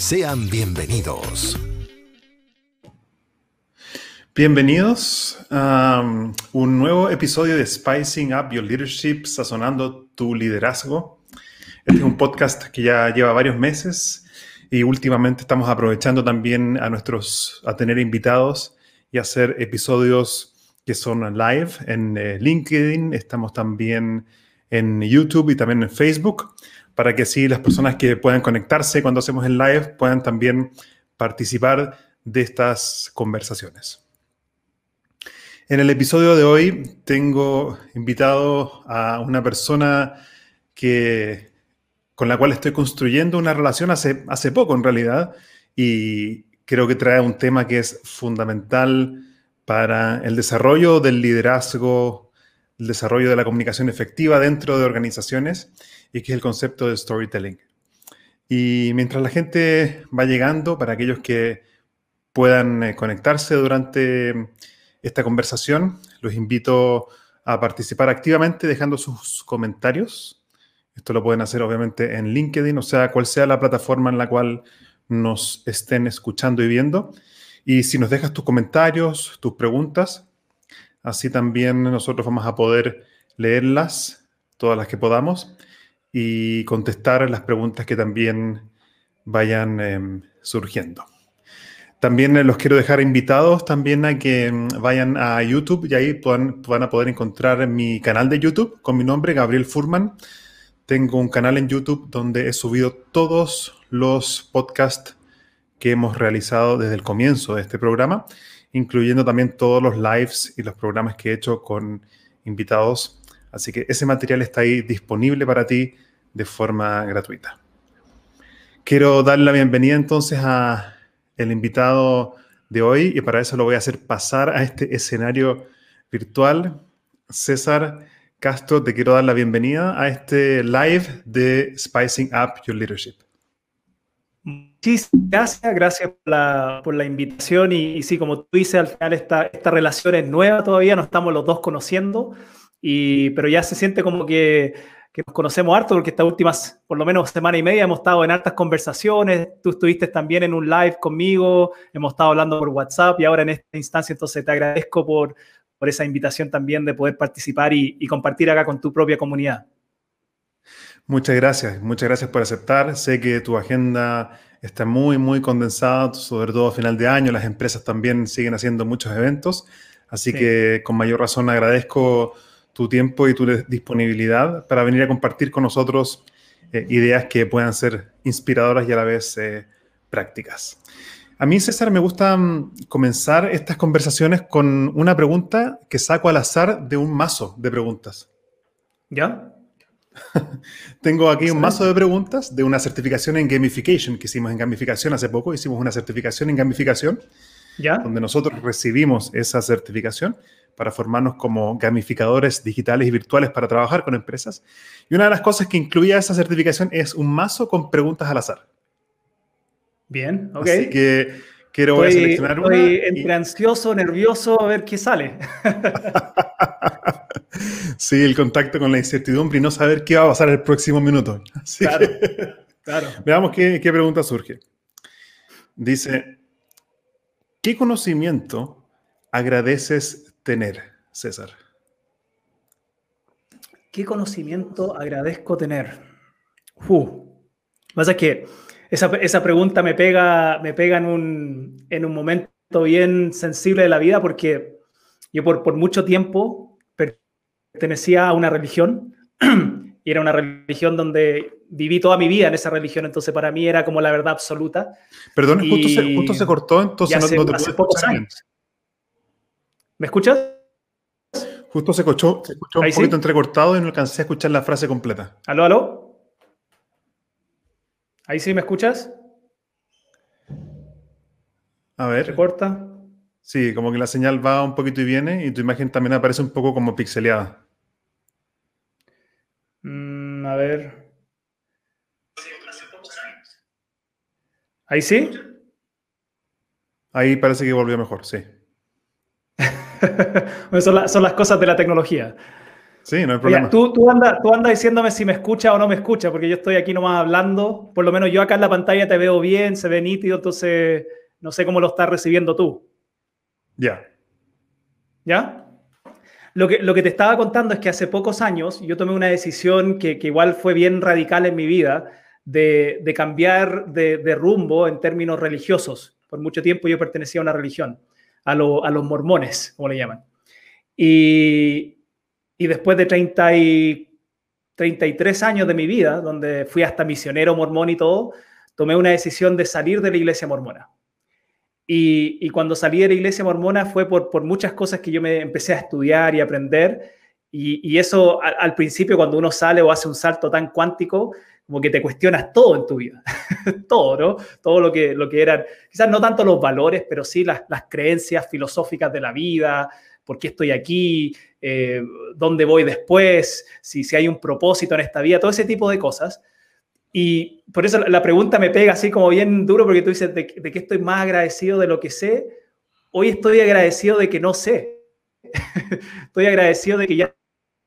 Sean bienvenidos. Bienvenidos a um, un nuevo episodio de Spicing Up Your Leadership, sazonando tu liderazgo. Este es un podcast que ya lleva varios meses y últimamente estamos aprovechando también a nuestros a tener invitados y hacer episodios que son live en eh, LinkedIn, estamos también en YouTube y también en Facebook para que así las personas que puedan conectarse cuando hacemos el live puedan también participar de estas conversaciones. En el episodio de hoy tengo invitado a una persona que, con la cual estoy construyendo una relación hace, hace poco en realidad y creo que trae un tema que es fundamental para el desarrollo del liderazgo, el desarrollo de la comunicación efectiva dentro de organizaciones y que es el concepto de storytelling. Y mientras la gente va llegando, para aquellos que puedan eh, conectarse durante esta conversación, los invito a participar activamente dejando sus comentarios. Esto lo pueden hacer obviamente en LinkedIn, o sea, cual sea la plataforma en la cual nos estén escuchando y viendo. Y si nos dejas tus comentarios, tus preguntas, así también nosotros vamos a poder leerlas, todas las que podamos, y contestar las preguntas que también vayan em, surgiendo. También eh, los quiero dejar invitados también a que em, vayan a YouTube y ahí puedan, van a poder encontrar mi canal de YouTube con mi nombre, Gabriel Furman. Tengo un canal en YouTube donde he subido todos los podcasts que hemos realizado desde el comienzo de este programa, incluyendo también todos los lives y los programas que he hecho con invitados Así que ese material está ahí disponible para ti de forma gratuita. Quiero dar la bienvenida entonces a el invitado de hoy y para eso lo voy a hacer pasar a este escenario virtual. César Castro, te quiero dar la bienvenida a este live de Spicing Up Your Leadership. Muchísimas gracias, gracias por la, invitación y, sí, como tú dices, al final esta, esta relación es nueva todavía, no estamos los dos conociendo, pero ya se siente como que, nos conocemos harto, porque estas últimas, por lo menos semana y media, hemos estado en hartas conversaciones. Tú estuviste también en un live conmigo, hemos estado hablando por WhatsApp y ahora en esta instancia, entonces te agradezco por, por esa invitación también de poder participar y, y compartir acá con tu propia comunidad. Muchas gracias, muchas gracias por aceptar. Sé que tu agenda está muy, muy condensada, sobre todo a final de año. Las empresas también siguen haciendo muchos eventos, así que con mayor razón agradezco tu tiempo y tu disponibilidad para venir a compartir con nosotros eh, ideas que puedan ser inspiradoras y a la vez eh, prácticas. A mí, César, me gusta mm, comenzar estas conversaciones con una pregunta que saco al azar de un mazo de preguntas. ¿Ya? Tengo aquí un mazo de preguntas de una certificación en gamification que hicimos en gamificación hace poco. Hicimos una certificación en gamificación, ¿Ya? donde nosotros recibimos esa certificación para formarnos como gamificadores digitales y virtuales para trabajar con empresas. Y una de las cosas que incluía esa certificación es un mazo con preguntas al azar. Bien, ok. Así que quiero seleccionar una. Estoy entre ansioso, nervioso, a ver qué sale. sí, el contacto con la incertidumbre y no saber qué va a pasar el próximo minuto. claro, claro. Veamos qué, qué pregunta surge. Dice, ¿qué conocimiento agradeces tener, César? ¿Qué conocimiento agradezco tener? Uh, pasa que esa, esa, pregunta me pega, me pega en, un, en un momento bien sensible de la vida porque yo por, por mucho tiempo pertenecía a una religión y era una religión donde viví toda mi vida en esa religión, entonces para mí era como la verdad absoluta. Perdón, justo se, justo se, cortó, entonces no, no, te puedo escuchar ¿Me escuchas? Justo se escuchó, se escuchó un poquito entrecortado y no alcancé a escuchar la frase completa. ¿Aló, aló? ¿Ahí sí me escuchas? A ver. ¿Se corta? Sí, como que la señal va un poquito y viene y tu imagen también aparece un poco como pixeleada. Mm, a ver. ¿Ahí sí? Ahí parece que volvió mejor, sí. son, son, las cosas de la tecnología. Sí, no hay problema. tú, tú andas tú anda diciéndome si me escucha o no me escucha, porque yo estoy aquí nomás hablando. Por lo menos yo acá en la pantalla te veo bien, se ve nítido, entonces no sé cómo lo estás recibiendo tú. Ya. ¿Ya? Lo que, lo que te estaba contando es que hace pocos años yo tomé una decisión que, que igual fue bien radical en mi vida, de, de cambiar de, de, rumbo en términos religiosos. Por mucho tiempo yo pertenecía a una religión a, los mormones, como le llaman. Y, después de 30 y, 33 años de mi vida, donde fui hasta misionero mormón y todo, tomé una decisión de salir de la iglesia mormona. Y, cuando salí de la iglesia mormona fue por, por, muchas cosas que yo me empecé a estudiar y aprender. Y, eso al, al, principio, cuando uno sale o hace un salto tan cuántico, como que te cuestionas todo en tu vida, todo, ¿no? Todo lo que, lo que eran, quizás no tanto los valores, pero sí las, creencias filosóficas de la vida, por qué estoy aquí, eh, dónde voy después, si, si hay un propósito en esta vida, todo ese tipo de cosas. Y por eso la pregunta me pega así como bien duro, porque tú dices, ¿de, de qué estoy más agradecido de lo que sé? Hoy estoy agradecido de que no sé. estoy agradecido de que ya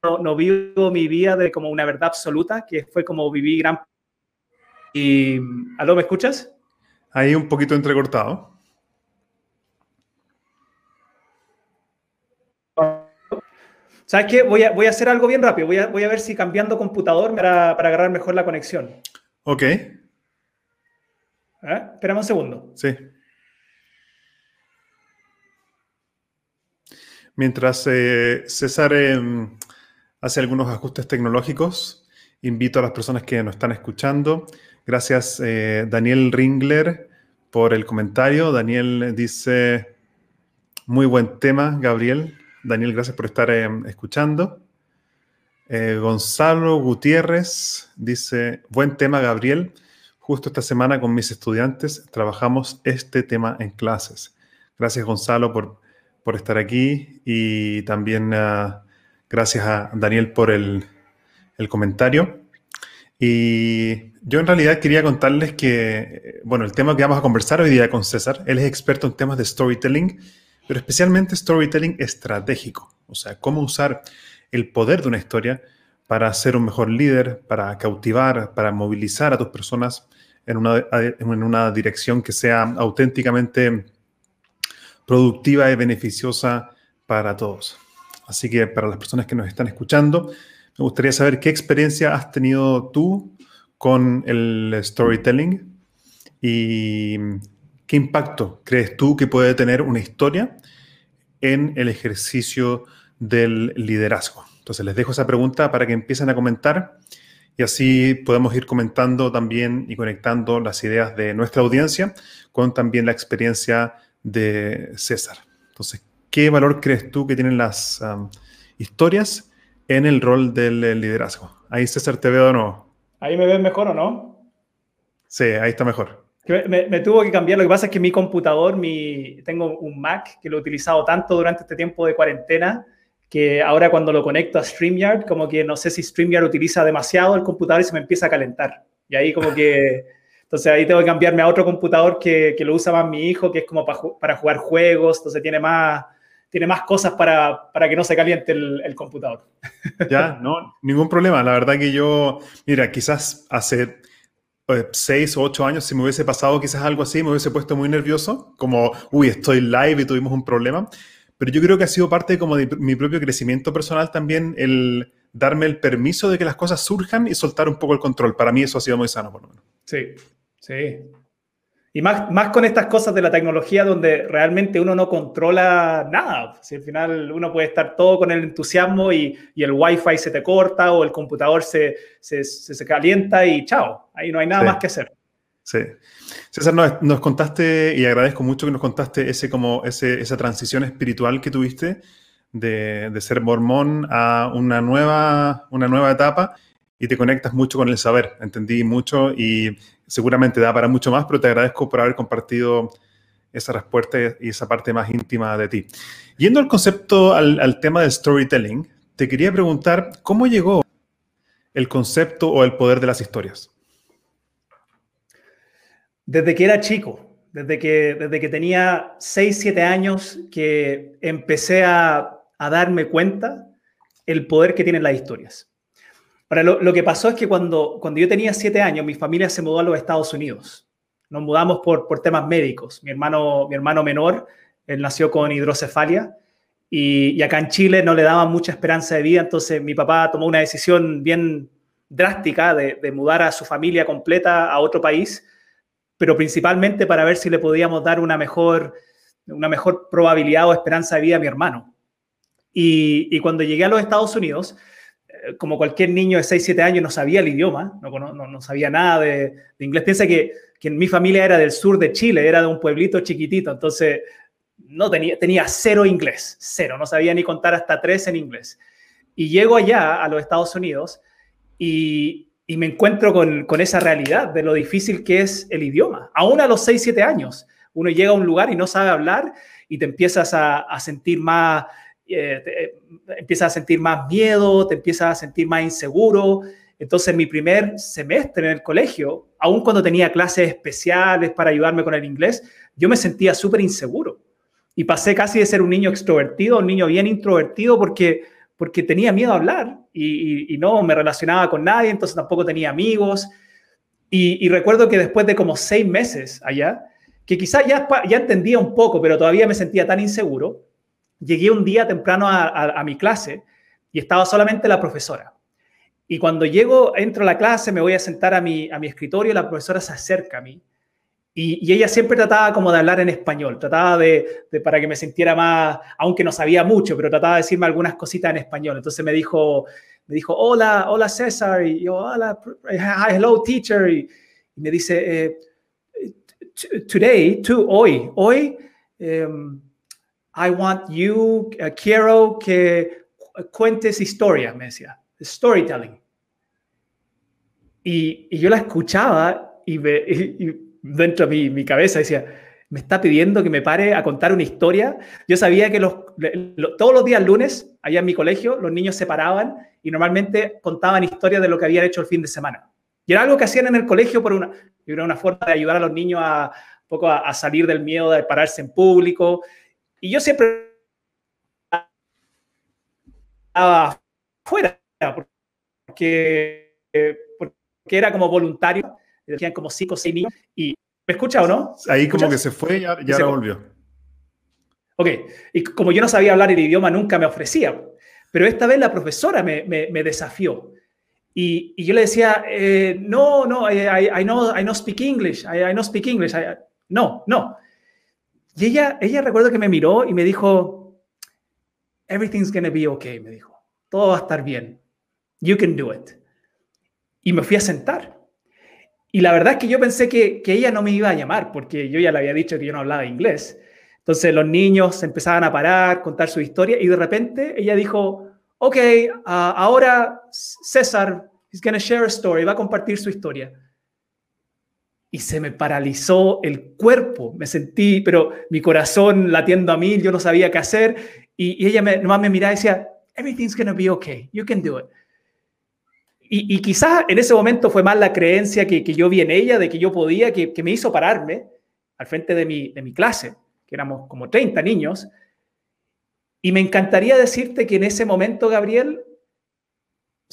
no, vivo mi vida de como una verdad absoluta, que fue como viví gran... Y, ¿Aló, me escuchas? Ahí un poquito entrecortado. ¿Sabes qué? Voy a, voy a hacer algo bien rápido. Voy a, voy a ver si cambiando computador para, para agarrar mejor la conexión. Ok. ¿Eh? Un segundo. Sí. Mientras eh, César em, hace algunos ajustes tecnológicos. Invito a las personas que nos están escuchando. Gracias, eh, Daniel Ringler, por el comentario. Daniel dice, muy buen tema, Gabriel. Daniel, gracias por estar eh, escuchando. Eh, Gonzalo Gutiérrez dice, buen tema, Gabriel. Justo esta semana con mis estudiantes trabajamos este tema en clases. Gracias, Gonzalo, por, por estar aquí y también... Gracias a Daniel por el, comentario. Y yo en realidad quería contarles que, bueno, el tema que vamos a conversar hoy día con César, él es experto en temas de storytelling, pero especialmente storytelling estratégico, o sea, cómo usar el poder de una historia para ser un mejor líder, para cautivar, para movilizar a tus personas en una, en una dirección que sea auténticamente productiva y beneficiosa para todos. Así que para las personas que nos están escuchando, me gustaría saber qué experiencia has tenido tú con el storytelling y qué impacto crees tú que puede tener una historia en el ejercicio del liderazgo. Entonces les dejo esa pregunta para que empiecen a comentar y así podemos ir comentando también y conectando las ideas de nuestra audiencia con también la experiencia de César. Entonces, ¿qué valor crees tú que tienen las um, historias en el rol del liderazgo? Ahí César te veo o no. ¿Ahí me ves mejor o no? Sí, ahí está mejor. Me, tuvo que cambiar. Lo que pasa es que mi computador, mi, tengo un Mac que lo he utilizado tanto durante este tiempo de cuarentena que ahora cuando lo conecto a StreamYard, como que no sé si StreamYard utiliza demasiado el computador y se me empieza a calentar. Y ahí como que... Entonces ahí tengo que cambiarme a otro computador que, que lo usa más mi hijo, que es como para, para jugar juegos, entonces tiene más, tiene más cosas para, para que no se caliente el, el, computador. Ya, no, ningún problema. La verdad que yo, mira, quizás hace eh, seis o ocho años, si me hubiese pasado quizás algo así, me hubiese puesto muy nervioso, como, uy, estoy live y tuvimos un problema. Pero yo creo que ha sido parte como de mi propio crecimiento personal también el darme el permiso de que las cosas surjan y soltar un poco el control. Para mí eso ha sido muy sano, por lo menos. Sí, sí. Y más, más con estas cosas de la tecnología donde realmente uno no controla nada. Si al final uno puede estar todo con el entusiasmo y, y el wifi se te corta o el computador se, se, se, calienta y chao, ahí no hay nada más que hacer. Sí. César, nos, nos, contaste y agradezco mucho que nos contaste ese, como ese, esa transición espiritual que tuviste de, de, ser mormón a una nueva, una nueva etapa y te conectas mucho con el saber. Entendí mucho y seguramente da para mucho más, pero te agradezco por haber compartido esa respuesta y esa parte más íntima de ti. Yendo al concepto, al, tema del storytelling, te quería preguntar, ¿cómo llegó el concepto o el poder de las historias? Desde que era chico, desde que, desde que tenía 6, 7 años, que empecé a, a darme cuenta el poder que tienen las historias. Ahora, lo, que pasó es que cuando, cuando yo tenía siete años, mi familia se mudó a los Estados Unidos. Nos mudamos por, por temas médicos. Mi hermano, mi hermano menor, él nació con hidrocefalia y, y, acá en Chile no le daban mucha esperanza de vida, entonces mi papá tomó una decisión bien drástica de, de mudar a su familia completa a otro país, pero principalmente para ver si le podíamos dar una mejor, una mejor probabilidad o esperanza de vida a mi hermano. Y, y cuando llegué a los Estados Unidos, como cualquier niño de 6, 7 años, no sabía el idioma, no, no, no sabía nada de, inglés. Piensa que, que, mi familia era del sur de Chile, era de un pueblito chiquitito, entonces no tenía, tenía cero inglés, cero, no sabía ni contar hasta tres en inglés. Y llego allá, a los Estados Unidos, y, y me encuentro con, con, esa realidad de lo difícil que es el idioma. Aún a los 6, 7 años, uno llega a un lugar y no sabe hablar y te empiezas a, a sentir más eh, eh, empiezas a sentir más miedo, te empiezas a sentir más inseguro. Entonces, mi primer semestre en el colegio, aun cuando tenía clases especiales para ayudarme con el inglés, yo me sentía súper inseguro. Y pasé casi de ser un niño extrovertido a un niño bien introvertido porque, porque tenía miedo a hablar y, no me relacionaba con nadie, entonces tampoco tenía amigos. Y, recuerdo que después de como seis meses allá, que quizás ya, ya entendía un poco, pero todavía me sentía tan inseguro, llegué un día temprano a, mi clase y estaba solamente la profesora. Y cuando llego, entro a la clase, me voy a sentar a mi, a mi escritorio, la profesora se acerca a mí. Y, ella siempre trataba como de hablar en español, trataba de, para que me sintiera más, aunque no sabía mucho, pero trataba de decirme algunas cositas en español. Entonces me dijo, me dijo, hola, hola César, y yo, hola, hello teacher, y, me dice, eh, today, tú, hoy, hoy, em, I want you, uh, quiero que cuentes historia, me decía, storytelling. Y, y yo la escuchaba y, dentro de mi, mi, cabeza decía, me está pidiendo que me pare a contar una historia. Yo sabía que los, todos los días lunes, allá en mi colegio, los niños se paraban y normalmente contaban historias de lo que habían hecho el fin de semana. Y era algo que hacían en el colegio por una, era una forma de ayudar a los niños a, poco a, a salir del miedo de pararse en público y yo siempre estaba fuera, porque, porque era como voluntario, decían como cinco o seis niños, y ¿me escucha o no? Ahí como que se fue y ya, ya volvió. Ok, y como yo no sabía hablar el idioma, nunca me ofrecía, pero esta vez la profesora me, me, desafió. Y, y, yo le decía, eh, no, no, I, I, know, I know speak English, I, I know speak English. no, no. Y ella, ella recuerdo que me miró y me dijo, everything's gonna be okay, me dijo, todo va a estar bien, you can do it. Y me fui a sentar. Y la verdad es que yo pensé que, que ella no me iba a llamar, porque yo ya le había dicho que yo no hablaba inglés. Entonces los niños empezaban a parar, contar su historia, y de repente ella dijo, ok, uh, ahora César is gonna share a story, va a compartir su historia y se me paralizó el cuerpo. Me sentí, pero mi corazón latiendo a mil, yo no sabía qué hacer. Y, ella me, nomás me miraba y decía, everything's gonna be okay, you can do it. Y, y quizás en ese momento fue más la creencia que, que, yo vi en ella de que yo podía, que, que me hizo pararme al frente de mi, de mi clase, que éramos como 30 niños. Y me encantaría decirte que en ese momento, Gabriel,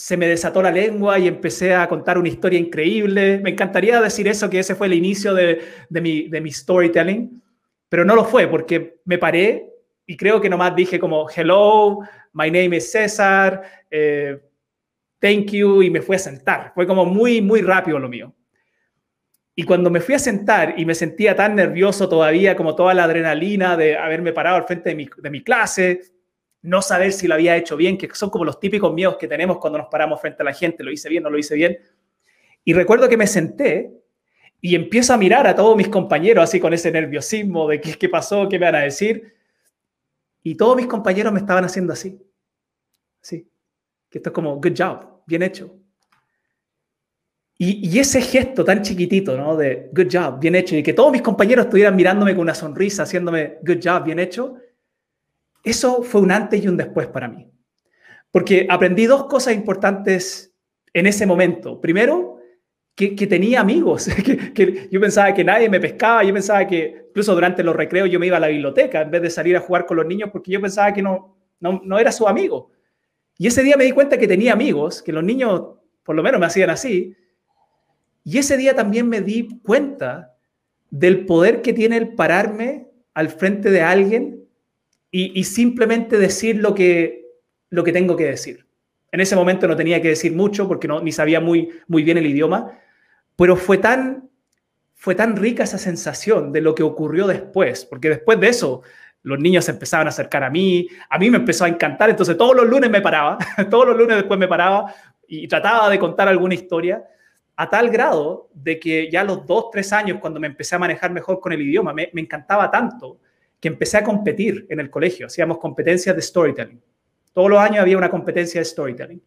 se me desató la lengua y empecé a contar una historia increíble. Me encantaría decir eso, que ese fue el inicio de, mi, storytelling, pero no lo fue porque me paré y creo que nomás dije como, hello, my name is César, eh, thank you, y me fui a sentar. Fue como muy, muy rápido lo mío. Y cuando me fui a sentar y me sentía tan nervioso todavía, como toda la adrenalina de haberme parado al frente de mi clase, no saber si lo había hecho bien, que son como los típicos miedos que tenemos cuando nos paramos frente a la gente, lo hice bien, no lo hice bien. Y recuerdo que me senté y empiezo a mirar a todos mis compañeros así con ese nerviosismo de qué, qué pasó, qué me van a decir. Y todos mis compañeros me estaban haciendo así. Sí. Que esto es como, good job, bien hecho. Y, y, ese gesto tan chiquitito, ¿no? De good job, bien hecho, y que todos mis compañeros estuvieran mirándome con una sonrisa, haciéndome good job, bien hecho, eso fue un antes y un después para mí. Porque aprendí dos cosas importantes en ese momento. Primero, que, tenía amigos, que, yo pensaba que nadie me pescaba, yo pensaba que incluso durante los recreos yo me iba a la biblioteca en vez de salir a jugar con los niños porque yo pensaba que no, no, no era su amigo. Y ese día me di cuenta que tenía amigos, que los niños por lo menos me hacían así. Y ese día también me di cuenta del poder que tiene el pararme al frente de alguien y, simplemente decir lo que, lo que tengo que decir. En ese momento no tenía que decir mucho porque no, ni sabía muy, muy bien el idioma, pero fue tan, fue tan rica esa sensación de lo que ocurrió después, porque después de eso los niños se empezaban a acercar a mí, a mí me empezó a encantar, entonces todos los lunes me paraba, todos los lunes después me paraba y trataba de contar alguna historia, a tal grado de que ya los dos, tres años, cuando me empecé a manejar mejor con el idioma, me, me encantaba tanto que empecé a competir en el colegio. Hacíamos competencias de storytelling. Todos los años había una competencia de storytelling.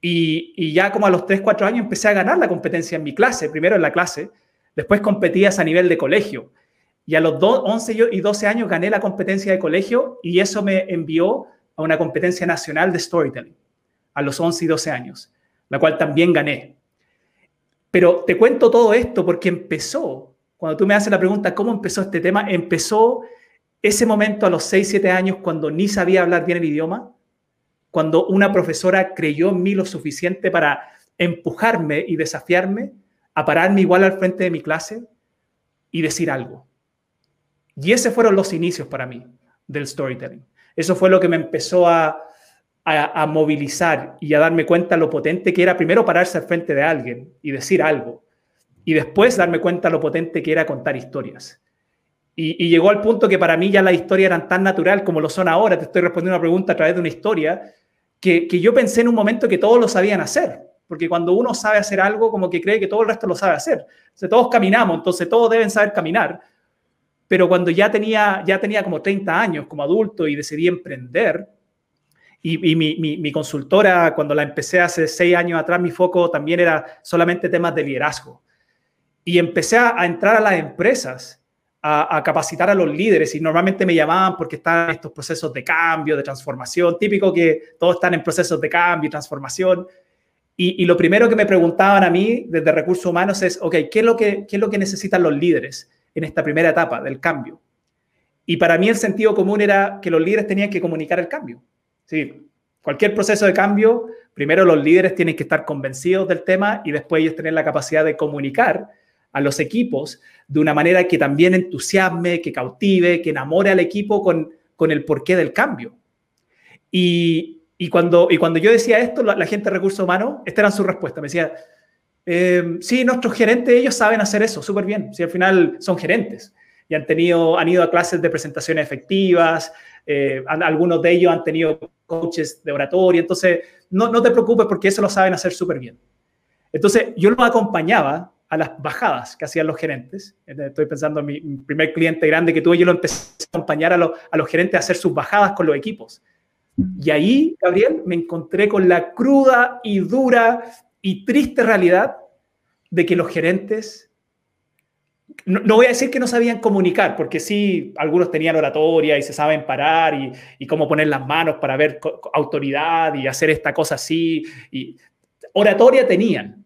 Y, ya como a los 3, 4 años empecé a ganar la competencia en mi clase, primero en la clase, después competías a nivel de colegio. Y a los 11 y 12 años gané la competencia de colegio y eso me envió a una competencia nacional de storytelling, a los 11 y 12 años, la cual también gané. Pero te cuento todo esto porque empezó, cuando tú me haces la pregunta, ¿cómo empezó este tema? Empezó ese momento a los 6, 7 años, cuando ni sabía hablar bien el idioma, cuando una profesora creyó en mí lo suficiente para empujarme y desafiarme a pararme igual al frente de mi clase y decir algo. Y esos fueron los inicios para mí del storytelling. Eso fue lo que me empezó a, a, a, movilizar y a darme cuenta lo potente que era primero pararse al frente de alguien y decir algo. Y después darme cuenta lo potente que era contar historias. Y, llegó al punto que para mí ya las historias eran tan natural como lo son ahora. Te estoy respondiendo una pregunta a través de una historia que, que yo pensé en un momento que todos lo sabían hacer. Porque cuando uno sabe hacer algo, como que cree que todo el resto lo sabe hacer. O todos caminamos, entonces todos deben saber caminar. Pero cuando ya tenía, ya tenía como 30 años como adulto y decidí emprender, y, mi, mi, consultora, cuando la empecé hace seis años atrás, mi foco también era solamente temas de liderazgo. Y empecé a entrar a las empresas a, capacitar a los líderes y normalmente me llamaban porque están estos procesos de cambio, de transformación, típico que todos están en procesos de cambio y transformación. Y, lo primero que me preguntaban a mí desde recursos humanos es, ok, ¿qué es, lo que, ¿qué es lo que necesitan los líderes en esta primera etapa del cambio? Y para mí el sentido común era que los líderes tenían que comunicar el cambio. Sí, cualquier proceso de cambio, primero los líderes tienen que estar convencidos del tema y después ellos tener la capacidad de comunicar a los equipos de una manera que también entusiasme, que cautive, que enamore al equipo con, con el porqué del cambio. Y, y, cuando, y cuando yo decía esto, la, gente de recursos humanos, esta era su respuesta. Me decía, eh, sí, nuestros gerentes, ellos saben hacer eso súper bien. Si al final son gerentes y han, tenido, han ido a clases de presentaciones efectivas, eh, algunos de ellos han tenido coaches de oratoria, entonces no, no te preocupes porque eso lo saben hacer súper bien. Entonces yo los acompañaba a las bajadas que hacían los gerentes. Estoy pensando en mi primer cliente grande que tuve, yo lo empecé a acompañar a, a los gerentes a hacer sus bajadas con los equipos. Y ahí, Gabriel, me encontré con la cruda y dura y triste realidad de que los gerentes, no, no, voy a decir que no sabían comunicar, porque sí, algunos tenían oratoria y se saben parar y, y cómo poner las manos para ver autoridad y hacer esta cosa así. Y oratoria tenían,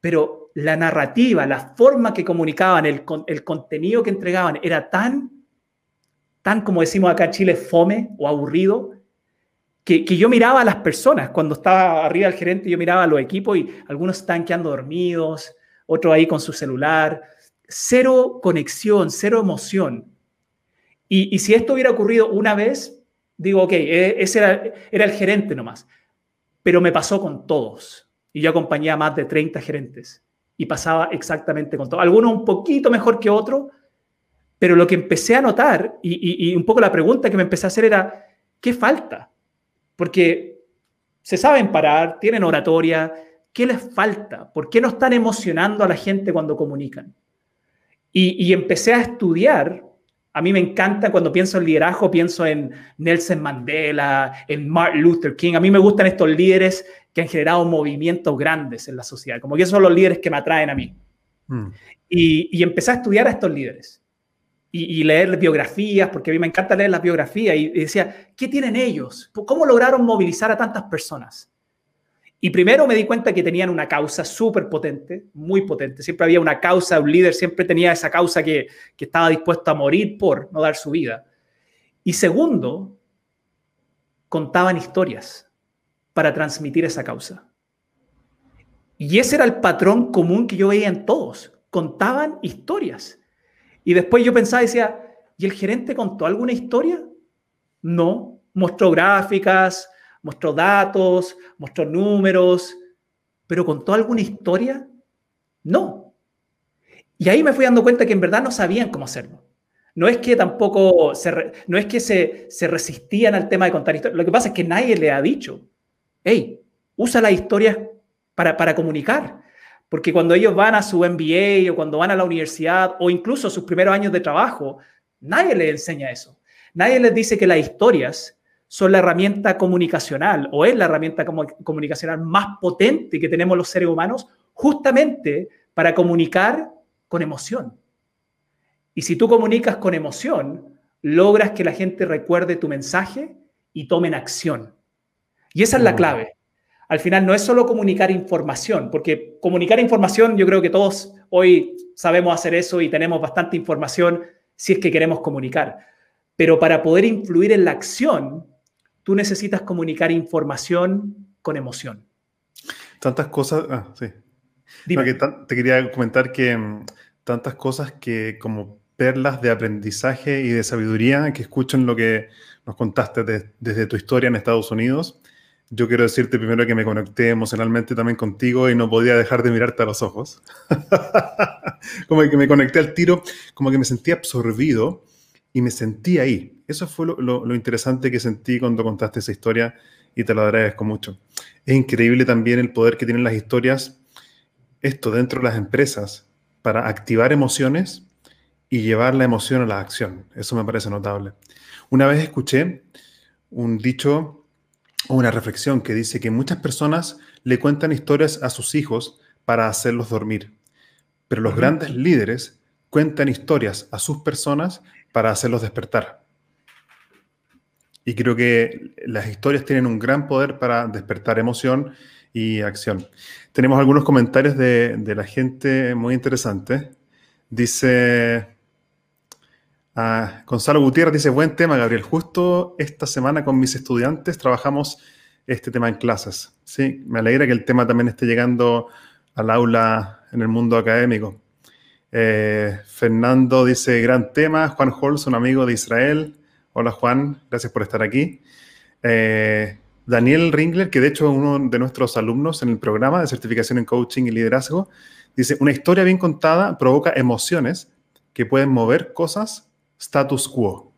pero la narrativa, la forma que comunicaban, el, el contenido que entregaban era tan, tan como decimos acá en Chile, fome o aburrido, que, que, yo miraba a las personas. Cuando estaba arriba el gerente, yo miraba a los equipos y algunos estaban quedando dormidos, otros ahí con su celular. Cero conexión, cero emoción. Y, y si esto hubiera ocurrido una vez, digo, ok, e, ese era, era el gerente nomás. Pero me pasó con todos. Y yo acompañé a más de 30 gerentes Y pasaba exactamente con todo. Algunos un poquito mejor que otros, pero lo que empecé a notar, y, un poco la pregunta que me empecé a hacer era, ¿qué falta? Porque se saben parar, tienen oratoria, ¿qué les falta? ¿Por qué no están emocionando a la gente cuando comunican? Y, y empecé a estudiar a mí me encanta cuando pienso en liderazgo, pienso en Nelson Mandela, en Martin Luther King. A mí me gustan estos líderes que han generado movimientos grandes en la sociedad, como que esos son los líderes que me atraen a mí. Mm. Y, empecé a estudiar a estos líderes y, leer biografías, porque a mí me encanta leer las biografías, y decía, ¿qué tienen ellos? ¿Cómo lograron movilizar a tantas personas? Y primero me di cuenta que tenían una causa súper potente, muy potente. Siempre había una causa, un líder siempre tenía esa causa que, que estaba dispuesto a morir por no dar su vida. Y segundo, contaban historias para transmitir esa causa. Y ese era el patrón común que yo veía en todos. Contaban historias. Y después yo pensaba y decía, ¿y el gerente contó alguna historia? No, mostró gráficas, mostró datos, mostró números, pero contó alguna historia? No. Y ahí me fui dando cuenta que en verdad no sabían cómo hacerlo. No es que tampoco, se, no es que se, se resistían al tema de contar historias. Lo que pasa es que nadie le ha dicho, hey, usa las historias para, para comunicar. Porque cuando ellos van a su MBA o cuando van a la universidad o incluso sus primeros años de trabajo, nadie les enseña eso. Nadie les dice que las historias son la herramienta comunicacional o es la herramienta comunicacional más potente que tenemos los seres humanos justamente para comunicar con emoción. Y si tú comunicas con emoción, logras que la gente recuerde tu mensaje y tomen acción. Y esa es la mm. clave. Al final no es solo comunicar información, porque comunicar información yo creo que todos hoy sabemos hacer eso y tenemos bastante información si es que queremos comunicar. Pero para poder influir en la acción, tú necesitas comunicar información con emoción. Tantas cosas, ah, sí. te quería comentar que mm, tantas cosas que como perlas de aprendizaje y de sabiduría que escucho en lo que nos contaste desde tu historia en Estados Unidos. Yo quiero decirte primero que me conecté emocionalmente también contigo y no podía dejar de mirarte a los ojos. como que me conecté al tiro, como que me sentí absorbido y me sentí ahí. Eso fue lo, interesante que sentí cuando contaste esa historia y te lo agradezco mucho. Es increíble también el poder que tienen las historias, esto dentro de las empresas, para activar emociones y llevar la emoción a la acción. Eso me parece notable. Una vez escuché un dicho o una reflexión que dice que muchas personas le cuentan historias a sus hijos para hacerlos dormir, pero los grandes líderes cuentan historias a sus personas para hacerlos despertar. Y creo que las historias tienen un gran poder para despertar emoción y acción. Tenemos algunos comentarios de, la gente muy interesantes. Dice ah, Gonzalo Gutiérrez, dice, buen tema, Gabriel. Justo esta semana con mis estudiantes trabajamos este tema en clases. Sí, me alegra que el tema también esté llegando al aula en el mundo académico. Eh, Fernando dice, gran tema. Juan Holz, un amigo de Israel. Hola Juan, gracias por estar aquí. Eh, Daniel Ringler, que de hecho es uno de nuestros alumnos en el programa de certificación en coaching y liderazgo, dice, una historia bien contada provoca emociones que pueden mover cosas status quo.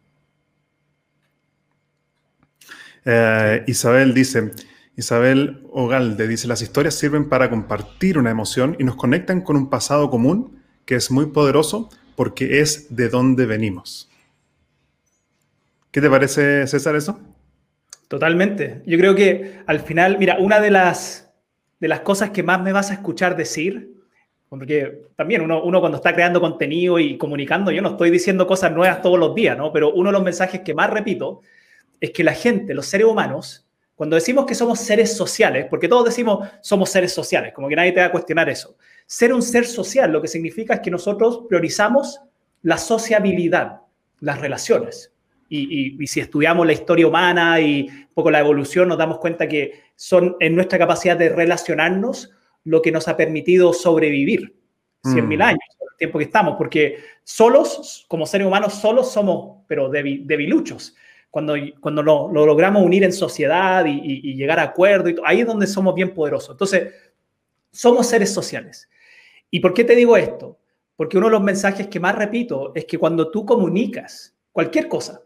Eh, Isabel dice, Isabel Ogalde dice, las historias sirven para compartir una emoción y nos conectan con un pasado común que es muy poderoso porque es de donde venimos. ¿Qué te parece, César, eso? Totalmente. Yo creo que al final, mira, una de las, de las cosas que más me vas a escuchar decir, porque también uno, cuando está creando contenido y comunicando, yo no estoy diciendo cosas nuevas todos los días, ¿no? Pero uno de los mensajes que más repito es que la gente, los seres humanos, cuando decimos que somos seres sociales, porque todos decimos somos seres sociales, como que nadie te va a cuestionar eso. Ser un ser social lo que significa es que nosotros priorizamos la sociabilidad, las relaciones. Y, si estudiamos la historia humana y un poco la evolución, nos damos cuenta que son en nuestra capacidad de relacionarnos lo que nos ha permitido sobrevivir 100.000 mm. años, el tiempo que estamos, porque solos, como seres humanos, solos somos, pero debiluchos. Cuando, cuando lo, logramos unir en sociedad y, llegar a acuerdo, y ahí es donde somos bien poderosos. Entonces, somos seres sociales. ¿Y por qué te digo esto? Porque uno de los mensajes que más repito es que cuando tú comunicas cualquier cosa,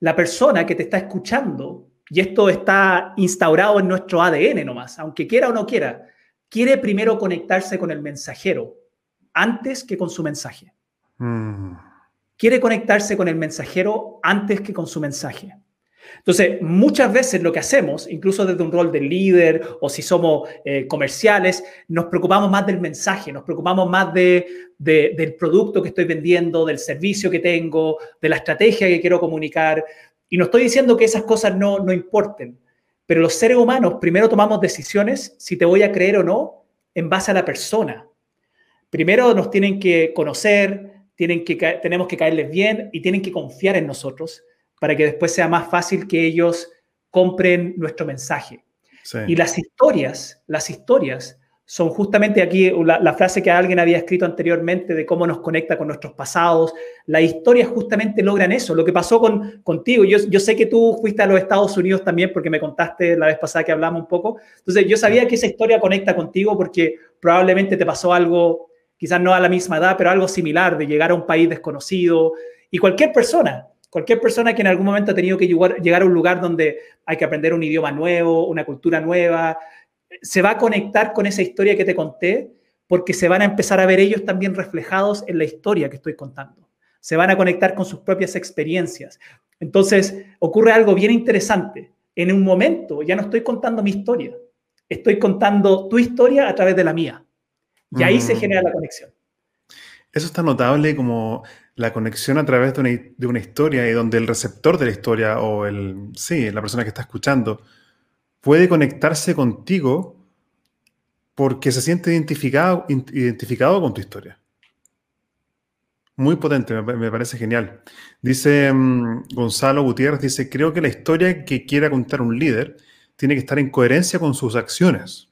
la persona que te está escuchando, y esto está instaurado en nuestro ADN nomás, aunque quiera o no quiera, quiere primero conectarse con el mensajero antes que con su mensaje. Mm. Quiere conectarse con el mensajero antes que con su mensaje. Entonces, muchas veces lo que hacemos, incluso desde un rol de líder o si somos eh, comerciales, nos preocupamos más del mensaje, nos preocupamos más de, del producto que estoy vendiendo, del servicio que tengo, de la estrategia que quiero comunicar. Y no estoy diciendo que esas cosas no, no importen, pero los seres humanos primero tomamos decisiones si te voy a creer o no en base a la persona. Primero nos tienen que conocer, tienen que, tenemos que caerles bien y tienen que confiar en nosotros para que después sea más fácil que ellos compren nuestro mensaje. Y las historias, las historias son justamente aquí la, frase que alguien había escrito anteriormente de cómo nos conecta con nuestros pasados. Las historias justamente logran eso. Lo que pasó con, contigo, yo, yo sé que tú fuiste a los Estados Unidos también porque me contaste la vez pasada que hablamos un poco. Entonces yo sabía que esa historia conecta contigo porque probablemente te pasó algo, quizás no a la misma edad, pero algo similar, de llegar a un país desconocido. Y cualquier persona, cualquier persona que en algún momento ha tenido que llegar a un lugar donde hay que aprender un idioma nuevo, una cultura nueva, se va a conectar con esa historia que te conté porque se van a empezar a ver ellos también reflejados en la historia que estoy contando. Se van a conectar con sus propias experiencias. Entonces, ocurre algo bien interesante. En un momento ya no estoy contando mi historia, estoy contando tu historia a través de la mía. Y ahí se mm. genera la conexión. Eso está notable como la conexión a través de una, de una, historia y donde el receptor de la historia o el, sí, la persona que está escuchando, puede conectarse contigo porque se siente identificado, identificado con tu historia. Muy potente, me, parece genial. Dice mm, Gonzalo Gutiérrez, dice, creo que la historia que quiera contar un líder tiene que estar en coherencia con sus acciones.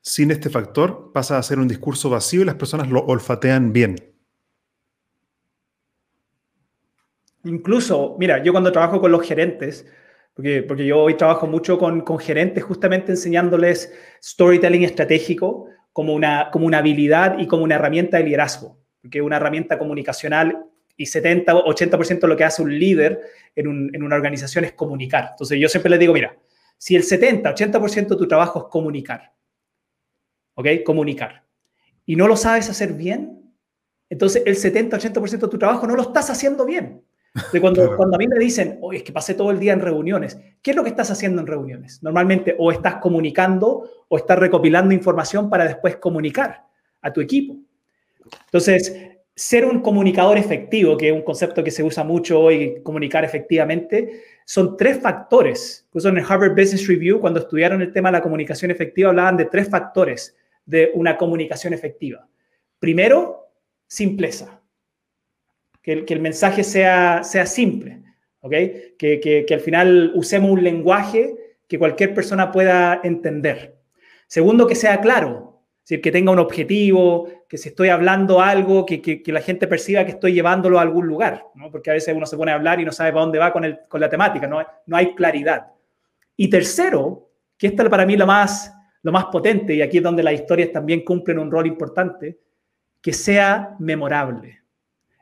Sin este factor pasa a ser un discurso vacío y las personas lo olfatean bien. Incluso, mira, yo cuando trabajo con los gerentes, porque, yo hoy trabajo mucho con, gerentes justamente enseñándoles storytelling estratégico como una, habilidad y como una herramienta de liderazgo, porque es una herramienta comunicacional y 70 o 80% de lo que hace un líder en, en, una organización es comunicar. Entonces yo siempre les digo, mira, si el 70, 80% de tu trabajo es comunicar, ¿ok? Comunicar, y no lo sabes hacer bien, entonces el 70, 80% de tu trabajo no lo estás haciendo bien. De cuando, cuando a mí me dicen, oye, es que pasé todo el día en reuniones, ¿qué es lo que estás haciendo en reuniones? Normalmente o estás comunicando o estás recopilando información para después comunicar a tu equipo. Entonces, ser un comunicador efectivo, que es un concepto que se usa mucho hoy, comunicar efectivamente, son tres factores. Incluso en el Harvard Business Review, cuando estudiaron el tema de la comunicación efectiva, hablaban de tres factores de una comunicación efectiva. Primero, simpleza que el, mensaje sea, sea simple, ¿ok? Que, que, al final usemos un lenguaje que cualquier persona pueda entender. Segundo, que sea claro, es decir, que tenga un objetivo, que si estoy hablando algo, que, que, la gente perciba que estoy llevándolo a algún lugar, ¿no? porque a veces uno se pone a hablar y no sabe para dónde va con, el, con la temática, no, no hay claridad. Y tercero, que esta para mí lo más, lo más potente, y aquí es donde las historias también cumplen un rol importante, que sea memorable.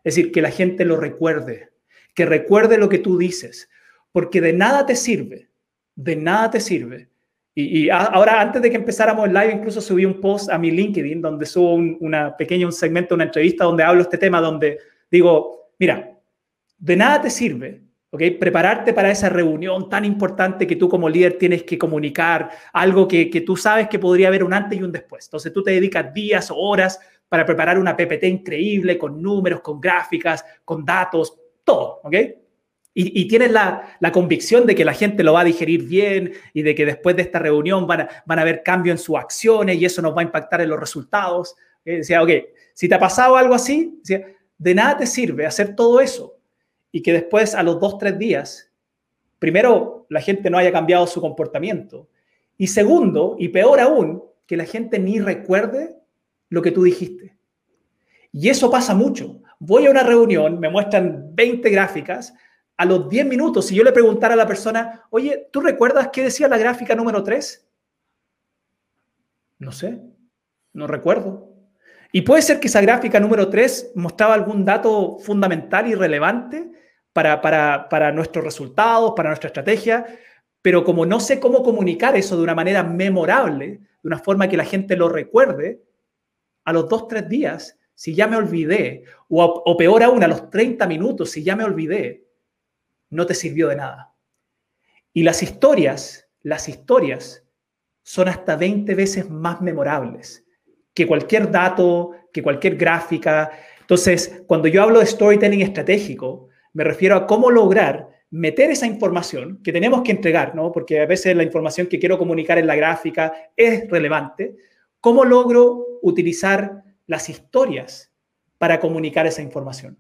Es decir, que la gente lo recuerde, que recuerde lo que tú dices, porque de nada te sirve, de nada te sirve. Y, ahora, antes de que empezáramos el live, incluso subí un post a mi LinkedIn donde subo un, una pequeña, un segmento, una entrevista donde hablo este tema, donde digo, mira, de nada te sirve ¿ok? Prepararte para esa reunión tan importante que tú como líder tienes que comunicar, algo que, tú sabes que podría haber un antes y un después. Entonces tú te dedicas días o horas para preparar una PPT increíble con números, con gráficas, con datos, todo, ¿ok? Y, y tienes la, la, convicción de que la gente lo va a digerir bien y de que después de esta reunión van a, van a haber cambio en sus acciones y eso nos va a impactar en los resultados. Decía, ok, si te ha pasado algo así, de nada te sirve hacer todo eso y que después a los dos, tres días, primero, la gente no haya cambiado su comportamiento y segundo, y peor aún, que la gente ni recuerde lo que tú dijiste. Y eso pasa mucho. Voy a una reunión, me muestran 20 gráficas, a los 10 minutos, si yo le preguntara a la persona, oye, ¿tú recuerdas qué decía la gráfica número 3? No sé. No recuerdo. Y puede ser que esa gráfica número 3 mostraba algún dato fundamental y relevante para, para, para nuestros resultados, para nuestra estrategia, pero como no sé cómo comunicar eso de una manera memorable, de una forma que la gente lo recuerde, a los dos, tres días, si ya me olvidé, o, o peor aún, a los 30 minutos, si ya me olvidé, no te sirvió de nada. Y las historias, las historias son hasta 20 veces más memorables que cualquier dato, que cualquier gráfica. Entonces, cuando yo hablo de storytelling estratégico, me refiero a cómo lograr meter esa información que tenemos que entregar, ¿no? Porque a veces la información que quiero comunicar en la gráfica es relevante. ¿Cómo logro utilizar las historias para comunicar esa información?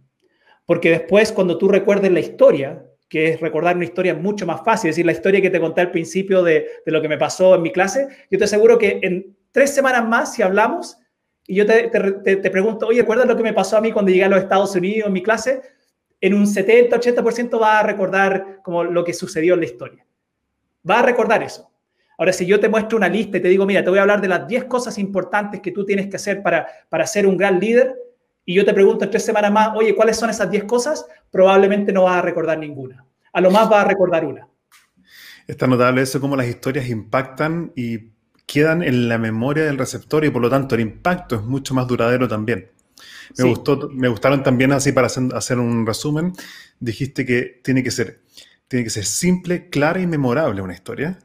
Porque después, cuando tú recuerdes la historia, que es recordar una historia mucho más fácil, es decir, la historia que te conté al principio de, lo que me pasó en mi clase, yo te aseguro que en tres semanas más, si hablamos, y yo te, te, pregunto, oye, ¿recuerdas lo que me pasó a mí cuando llegué a los Estados Unidos en mi clase? En un 70-80% va a recordar como lo que sucedió en la historia. Va a recordar eso. Ahora, si yo te muestro una lista y te digo, mira, te voy a hablar de las 10 cosas importantes que tú tienes que hacer para, para ser un gran líder, y yo te pregunto en tres semanas más, oye, ¿cuáles son esas 10 cosas? Probablemente no vas a recordar ninguna. A lo más vas a recordar una. Está notable eso, cómo las historias impactan y quedan en la memoria del receptor y por lo tanto el impacto es mucho más duradero también. Me, gustó, me gustaron también, así para hacer, un resumen, dijiste que tiene que, ser, tiene que ser simple, clara y memorable una historia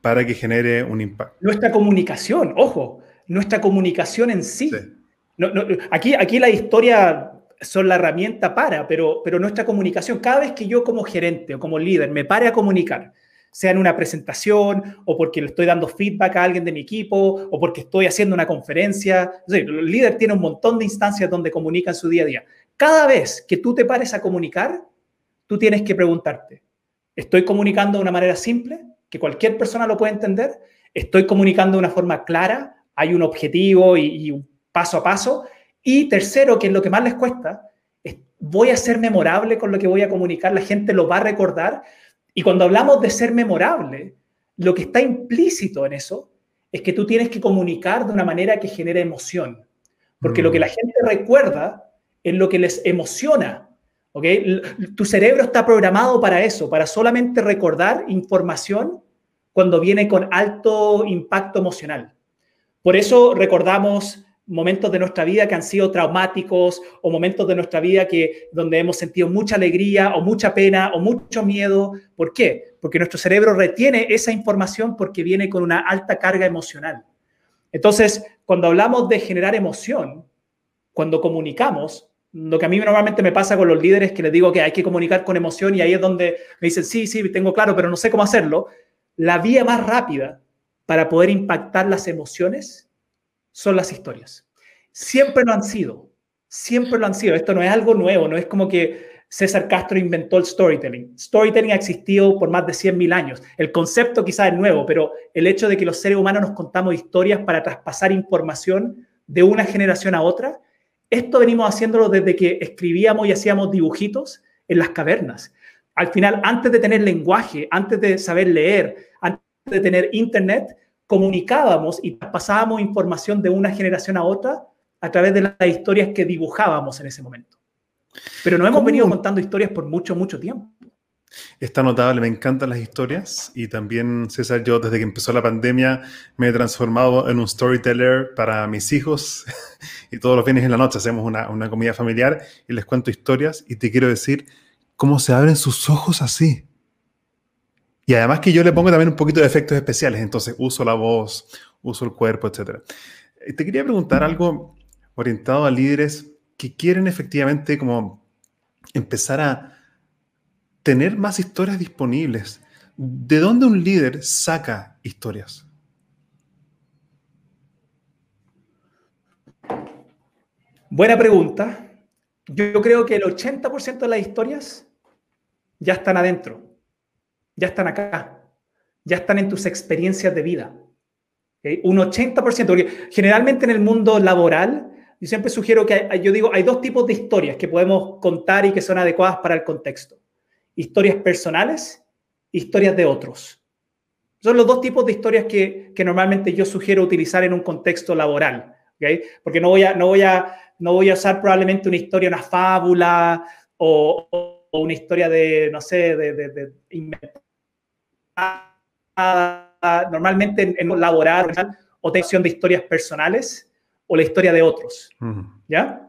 para que genere un impacto. Nuestra comunicación, ojo, nuestra comunicación en sí. sí aquí, aquí la historia son la herramienta para, pero, pero nuestra comunicación, cada vez que yo como gerente o como líder me pare a comunicar, sea en una presentación o porque le estoy dando feedback a alguien de mi equipo o porque estoy haciendo una conferencia. el líder tiene un montón de instancias donde comunica en su día a día. Cada vez que tú te pares a comunicar, tú tienes que preguntarte, ¿estoy comunicando de una manera simple que cualquier persona lo puede entender? ¿Estoy comunicando de una forma clara? ¿Hay un objetivo y, y un paso a paso. Y tercero, que es lo que más les cuesta, es, voy a ser memorable con lo que voy a comunicar, la gente lo va a recordar. Y cuando hablamos de ser memorable, lo que está implícito en eso es que tú tienes que comunicar de una manera que genere emoción. Porque lo que mm. la gente recuerda es lo que les emociona. Tu cerebro está programado para eso, para solamente recordar información cuando viene con alto impacto emocional. Por eso recordamos momentos de nuestra vida que han sido traumáticos o momentos de nuestra vida que donde hemos sentido mucha alegría o mucha pena o mucho miedo. ¿Por qué? Porque nuestro cerebro retiene esa información porque viene con una alta carga emocional. Entonces, cuando hablamos de generar emoción, cuando comunicamos, lo que a mí normalmente me pasa con los líderes que les digo que hay que comunicar con emoción y ahí es donde me dicen, sí, sí, tengo claro, pero no sé cómo hacerlo. La vía más rápida para poder impactar las emociones son las historias. Siempre lo han sido, siempre lo han sido. Esto no es algo nuevo, no es como que César Castro inventó el storytelling. Storytelling ha existido por más de 100.000 años. El concepto quizás es nuevo, pero el hecho de que los seres humanos nos contamos historias para traspasar información de una generación a otra, esto venimos haciéndolo desde que escribíamos y hacíamos dibujitos en las cavernas. Al final, antes de tener lenguaje, antes de saber leer, antes de tener internet, comunicábamos y pasábamos información de una generación a otra a través de las historias que dibujábamos en ese momento. Pero no hemos venido contando historias por mucho, mucho tiempo. Está notable, me encantan las historias y también, César, yo desde que empezó la pandemia me he transformado en un storyteller para mis hijos y todos los fines en la noche hacemos una, una comida familiar y les cuento historias y te quiero decir cómo se abren sus ojos así. Y además que yo le pongo también un poquito de efectos especiales, entonces uso la voz, uso el cuerpo, etc. Eh, te quería preguntar algo orientado a líderes que quieren efectivamente como empezar a tener más historias disponibles. ¿De dónde un líder saca historias? Buena pregunta. Yo creo que el 80% de las historias ya están adentro ya están acá, ya están en tus experiencias de vida. Un 80%, porque generalmente en el mundo laboral, yo siempre sugiero que, yo digo, hay dos tipos de historias que podemos contar y que son adecuadas para el contexto. Historias personales, historias de otros. Son los dos tipos de historias que, normalmente yo sugiero utilizar en un contexto laboral, ¿okay? Porque no voy, a, no, voy a, no voy a usar probablemente una historia, una fábula o, una historia de, no sé, de, de, de normalmente en, en laboral o tensión de historias personales o la historia de otros, ¿ya?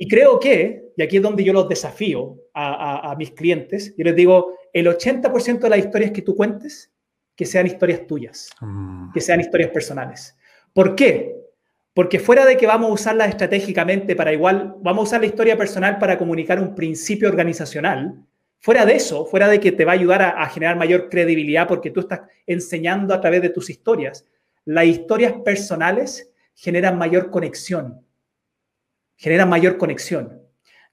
Y creo que, y aquí es donde yo los desafío a, mis clientes, yo les digo, el 80% de las historias que tú cuentes, que sean historias tuyas, mm. que sean historias personales. ¿Por qué? Porque fuera de que vamos a usarlas estratégicamente para igual, vamos a usar la historia personal para comunicar un principio organizacional, fuera de eso, fuera de que te va a ayudar a, a generar mayor credibilidad porque tú estás enseñando a través de tus historias, las historias personales generan mayor conexión genera mayor conexión.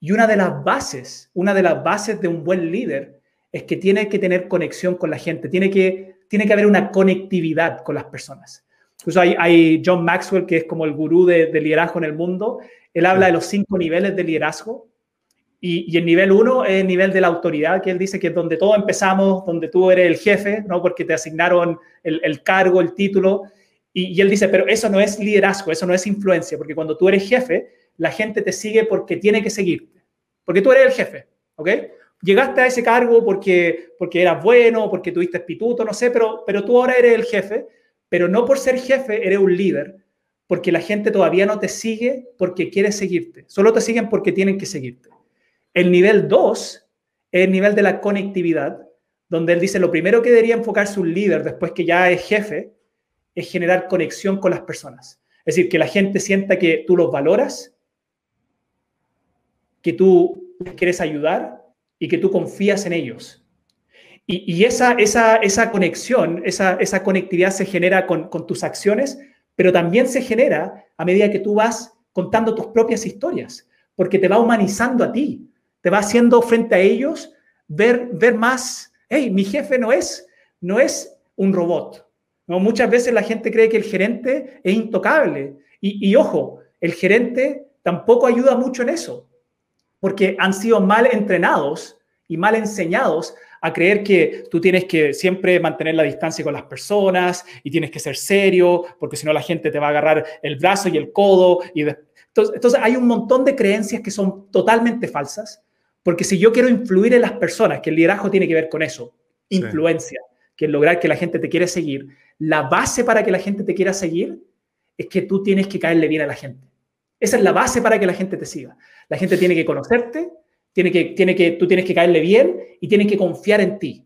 Y una de las bases, una de las bases de un buen líder es que tiene que tener conexión con la gente, tiene que, tiene que haber una conectividad con las personas. Incluso hay, hay John Maxwell, que es como el gurú de, liderazgo en el mundo, él habla de los cinco niveles de liderazgo y, y, el nivel uno es el nivel de la autoridad, que él dice que es donde todos empezamos, donde tú eres el jefe, ¿no? porque te asignaron el, el cargo, el título. Y, y, él dice, pero eso no es liderazgo, eso no es influencia, porque cuando tú eres jefe, la gente te sigue porque tiene que seguirte, porque tú eres el jefe, ¿ok? Llegaste a ese cargo porque, porque eras bueno, porque tuviste pituto, no sé, pero, pero tú ahora eres el jefe, pero no por ser jefe eres un líder, porque la gente todavía no te sigue porque quiere seguirte, solo te siguen porque tienen que seguirte. El nivel 2 es el nivel de la conectividad, donde él dice lo primero que debería enfocarse un líder después que ya es jefe es generar conexión con las personas. Es decir, que la gente sienta que tú los valoras, que tú quieres ayudar y que tú confías en ellos. Y, esa, esa, esa, conexión, esa, esa, conectividad se genera con, con, tus acciones, pero también se genera a medida que tú vas contando tus propias historias, porque te va humanizando a ti, te va haciendo frente a ellos ver, ver más, hey, mi jefe no es, no es un robot. ¿no? Muchas veces la gente cree que el gerente es intocable. Y, y ojo, el gerente tampoco ayuda mucho en eso porque han sido mal entrenados y mal enseñados a creer que tú tienes que siempre mantener la distancia con las personas y tienes que ser serio, porque si no la gente te va a agarrar el brazo y el codo. Y entonces, entonces, hay un montón de creencias que son totalmente falsas, porque si yo quiero influir en las personas, que el liderazgo tiene que ver con eso, influencia, que es lograr que la gente te quiera seguir, la base para que la gente te quiera seguir es que tú tienes que caerle bien a la gente. Esa es la base para que la gente te siga. La gente tiene que conocerte, tiene que, tiene que, tú tienes que caerle bien y tiene que confiar en ti.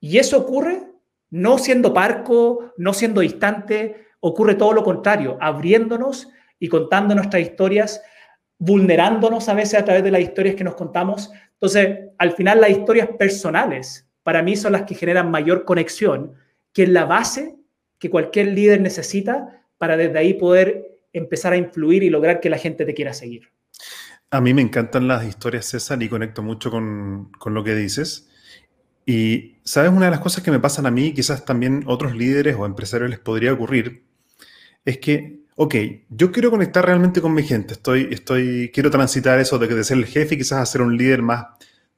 Y eso ocurre no siendo parco, no siendo distante, ocurre todo lo contrario, abriéndonos y contando nuestras historias, vulnerándonos a veces a través de las historias que nos contamos. Entonces, al final las historias personales para mí son las que generan mayor conexión, que es la base que cualquier líder necesita para desde ahí poder empezar a influir y lograr que la gente te quiera seguir. A mí me encantan las historias, César, y conecto mucho con, con lo que dices. Y, ¿sabes? Una de las cosas que me pasan a mí, quizás también otros líderes o empresarios les podría ocurrir, es que, ok, yo quiero conectar realmente con mi gente, estoy, estoy, quiero transitar eso de, de ser el jefe y quizás hacer un líder más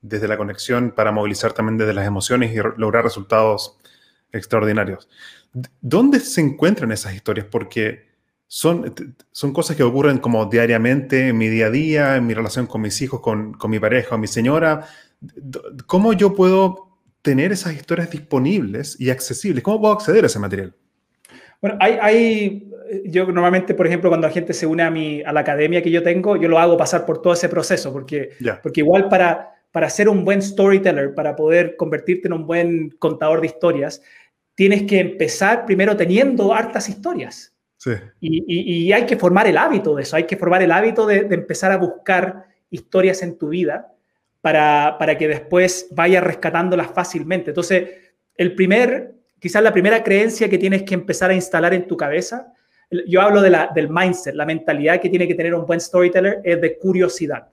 desde la conexión para movilizar también desde las emociones y lograr resultados extraordinarios. ¿Dónde se encuentran esas historias? Porque son, son cosas que ocurren como diariamente en mi día a día, en mi relación con mis hijos, con, con mi pareja o mi señora. ¿Cómo yo puedo tener esas historias disponibles y accesibles? ¿Cómo puedo acceder a ese material? Bueno, hay, hay, yo normalmente, por ejemplo, cuando la gente se une a, mi, a la academia que yo tengo, yo lo hago pasar por todo ese proceso, porque, porque igual para, para ser un buen storyteller, para poder convertirte en un buen contador de historias, tienes que empezar primero teniendo hartas historias. Y, hay que formar el hábito de eso, hay que formar el hábito de, empezar a buscar historias en tu vida para, para que después vayas rescatándolas fácilmente. Entonces, el primer, quizás la primera creencia que tienes que empezar a instalar en tu cabeza, yo hablo de la, del mindset, la mentalidad que tiene que tener un buen storyteller es de curiosidad.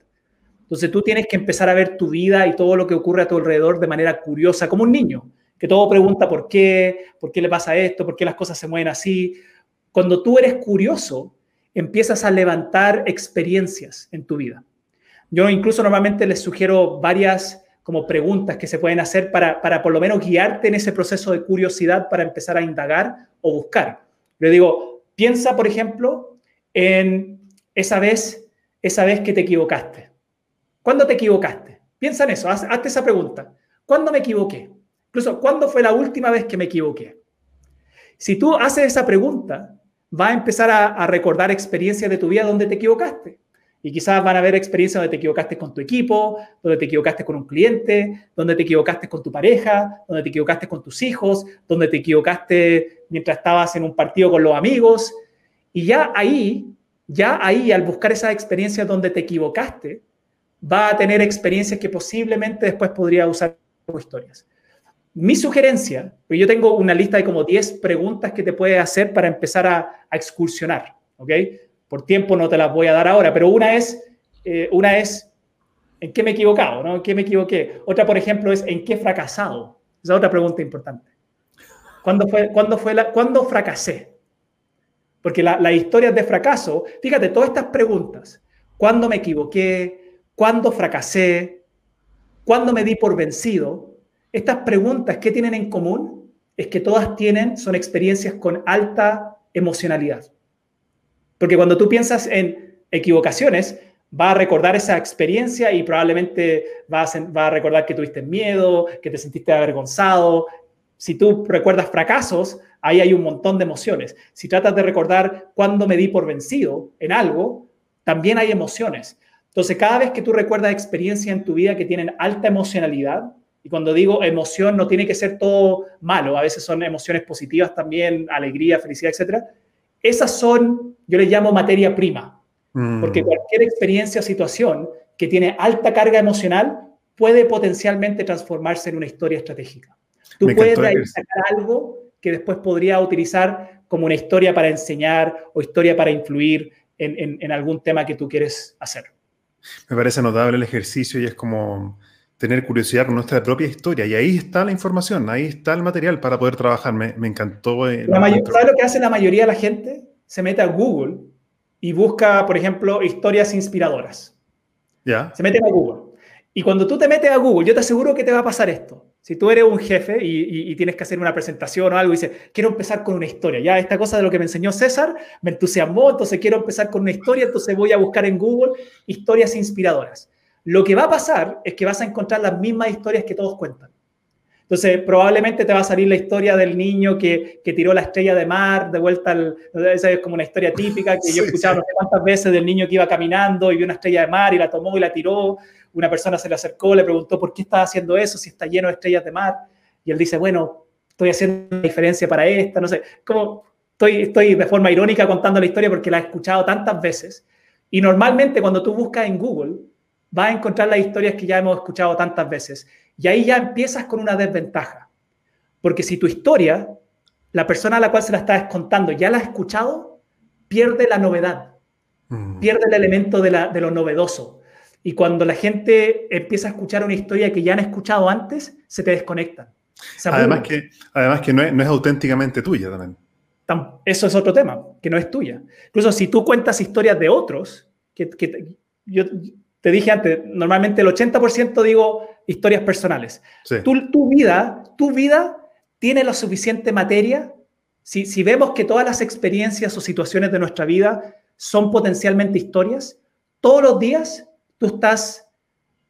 Entonces tú tienes que empezar a ver tu vida y todo lo que ocurre a tu alrededor de manera curiosa, como un niño, que todo pregunta por qué, por qué le pasa esto, por qué las cosas se mueven así, cuando tú eres curioso, empiezas a levantar experiencias en tu vida. Yo incluso normalmente les sugiero varias como preguntas que se pueden hacer para, para por lo menos guiarte en ese proceso de curiosidad para empezar a indagar o buscar. Le digo, piensa, por ejemplo, en esa vez, esa vez que te equivocaste. ¿Cuándo te equivocaste? Piensa en eso, haz, hazte esa pregunta. ¿Cuándo me equivoqué? Incluso, ¿cuándo fue la última vez que me equivoqué? Si tú haces esa pregunta, va a empezar a, recordar experiencias de tu vida donde te equivocaste. Y quizás van a haber experiencias donde te equivocaste con tu equipo, donde te equivocaste con un cliente, donde te equivocaste con tu pareja, donde te equivocaste con tus hijos, donde te equivocaste mientras estabas en un partido con los amigos. Y ya ahí, ya ahí, al buscar esas experiencias donde te equivocaste, va a tener experiencias que posiblemente después podría usar como historias. Mi sugerencia, yo tengo una lista de como 10 preguntas que te puedes hacer para empezar a, excursionar, ¿ok? Por tiempo no te las voy a dar ahora, pero una es, eh, una es ¿en qué me he equivocado? ¿no? ¿En qué me equivoqué? Otra, por ejemplo, es ¿en qué he fracasado? Esa es otra pregunta importante. ¿Cuándo, fue, ¿cuándo, fue la, ¿cuándo fracasé? Porque las la historias de fracaso, fíjate, todas estas preguntas, ¿cuándo me equivoqué? ¿Cuándo fracasé? ¿Cuándo me di por vencido? Estas preguntas, ¿qué tienen en común? Es que todas tienen, son experiencias con alta emocionalidad. Porque cuando tú piensas en equivocaciones, va a recordar esa experiencia y probablemente va a, va a, recordar que tuviste miedo, que te sentiste avergonzado. Si tú recuerdas fracasos, ahí hay un montón de emociones. Si tratas de recordar cuándo me di por vencido en algo, también hay emociones. Entonces, cada vez que tú recuerdas experiencias en tu vida que tienen alta emocionalidad, y cuando digo emoción no tiene que ser todo malo, a veces son emociones positivas también, alegría, felicidad, etcétera, esas son, yo les llamo materia prima, mm. porque cualquier experiencia o situación que tiene alta carga emocional puede potencialmente transformarse en una historia estratégica. Tú puedes de ahí sacar algo que después podría utilizar como una historia para enseñar o historia para influir en, en, en algún tema que tú quieres hacer. Me parece notable el ejercicio y es como tener curiosidad con nuestra propia historia. Y ahí está la información, ahí está el material para poder trabajar. Me, me encantó. Eh, la mayor, ¿Sabes lo que hace la mayoría de la gente? Se mete a Google y busca, por ejemplo, historias inspiradoras. ¿Ya? Se mete a Google. Y cuando tú te metes a Google, yo te aseguro que te va a pasar esto. Si tú eres un jefe y, y, y, tienes que hacer una presentación o algo y dices, quiero empezar con una historia, ya esta cosa de lo que me enseñó César me entusiasmó, entonces quiero empezar con una historia, entonces voy a buscar en Google historias inspiradoras. Lo que va a pasar es que vas a encontrar las mismas historias que todos cuentan. Entonces, probablemente te va a salir la historia del niño que, que tiró la estrella de mar de vuelta al... Esa es como una historia típica que yo he escuchado no sé cuántas veces del niño que iba caminando y vio una estrella de mar y la tomó y la tiró. Una persona se le acercó, le preguntó por qué estaba haciendo eso, si está lleno de estrellas de mar. Y él dice, bueno, estoy haciendo una diferencia para esta, no sé. Como estoy, estoy de forma irónica contando la historia porque la he escuchado tantas veces. Y normalmente cuando tú buscas en Google, vas a encontrar las historias que ya hemos escuchado tantas veces. Y ahí ya empiezas con una desventaja. Porque si tu historia, la persona a la cual se la estás contando, ya la ha escuchado, pierde la novedad, mm. pierde el elemento de, la, de lo novedoso. Y cuando la gente empieza a escuchar una historia que ya han escuchado antes, se te desconectan. además que, además que no es, no es auténticamente tuya también. Eso es otro tema, que no es tuya. Incluso si tú cuentas historias de otros, que, que yo, te dije antes, normalmente el 80% digo historias personales. Sí. Tu, tu, vida, tu vida tiene la suficiente materia. Si, si vemos que todas las experiencias o situaciones de nuestra vida son potencialmente historias, todos los días tú estás,